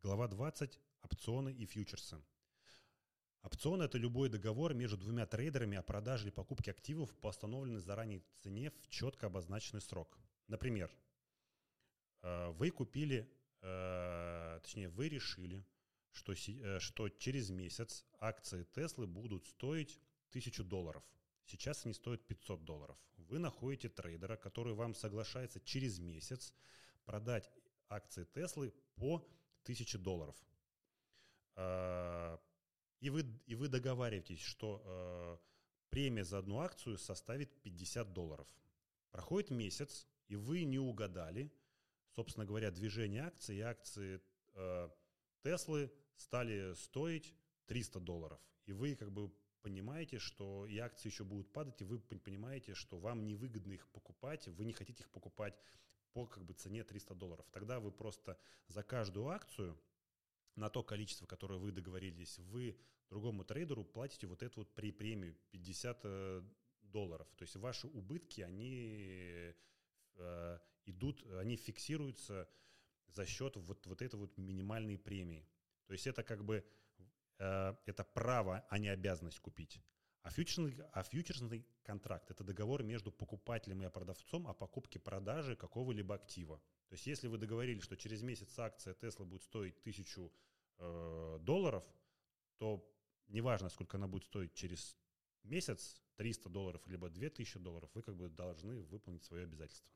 Глава 20. Опционы и фьючерсы. Опцион – это любой договор между двумя трейдерами о продаже или покупке активов по установленной заранее цене в четко обозначенный срок. Например, э, вы купили, э, точнее, вы решили, что, э, что через месяц акции Теслы будут стоить 1000 долларов. Сейчас они стоят 500 долларов. Вы находите трейдера, который вам соглашается через месяц продать акции Теслы по 1000 долларов. А, и вы, и вы договариваетесь, что э, премия за одну акцию составит 50 долларов. Проходит месяц, и вы не угадали, собственно говоря, движение акций, и акции э, Теслы стали стоить 300 долларов. И вы как бы понимаете, что и акции еще будут падать, и вы понимаете, что вам невыгодно их покупать, вы не хотите их покупать по как бы цене 300 долларов. Тогда вы просто за каждую акцию на то количество, которое вы договорились, вы другому трейдеру платите вот эту вот при премию 50 э, долларов. То есть ваши убытки, они э, идут, они фиксируются за счет вот, вот этой вот минимальной премии. То есть это как бы э, это право, а не обязанность купить. Фьючерсный, а фьючерсный контракт – это договор между покупателем и продавцом о покупке-продаже какого-либо актива. То есть если вы договорились, что через месяц акция Tesla будет стоить тысячу э, долларов, то неважно, сколько она будет стоить через месяц, 300 долларов, либо 2000 долларов, вы как бы должны выполнить свое обязательство.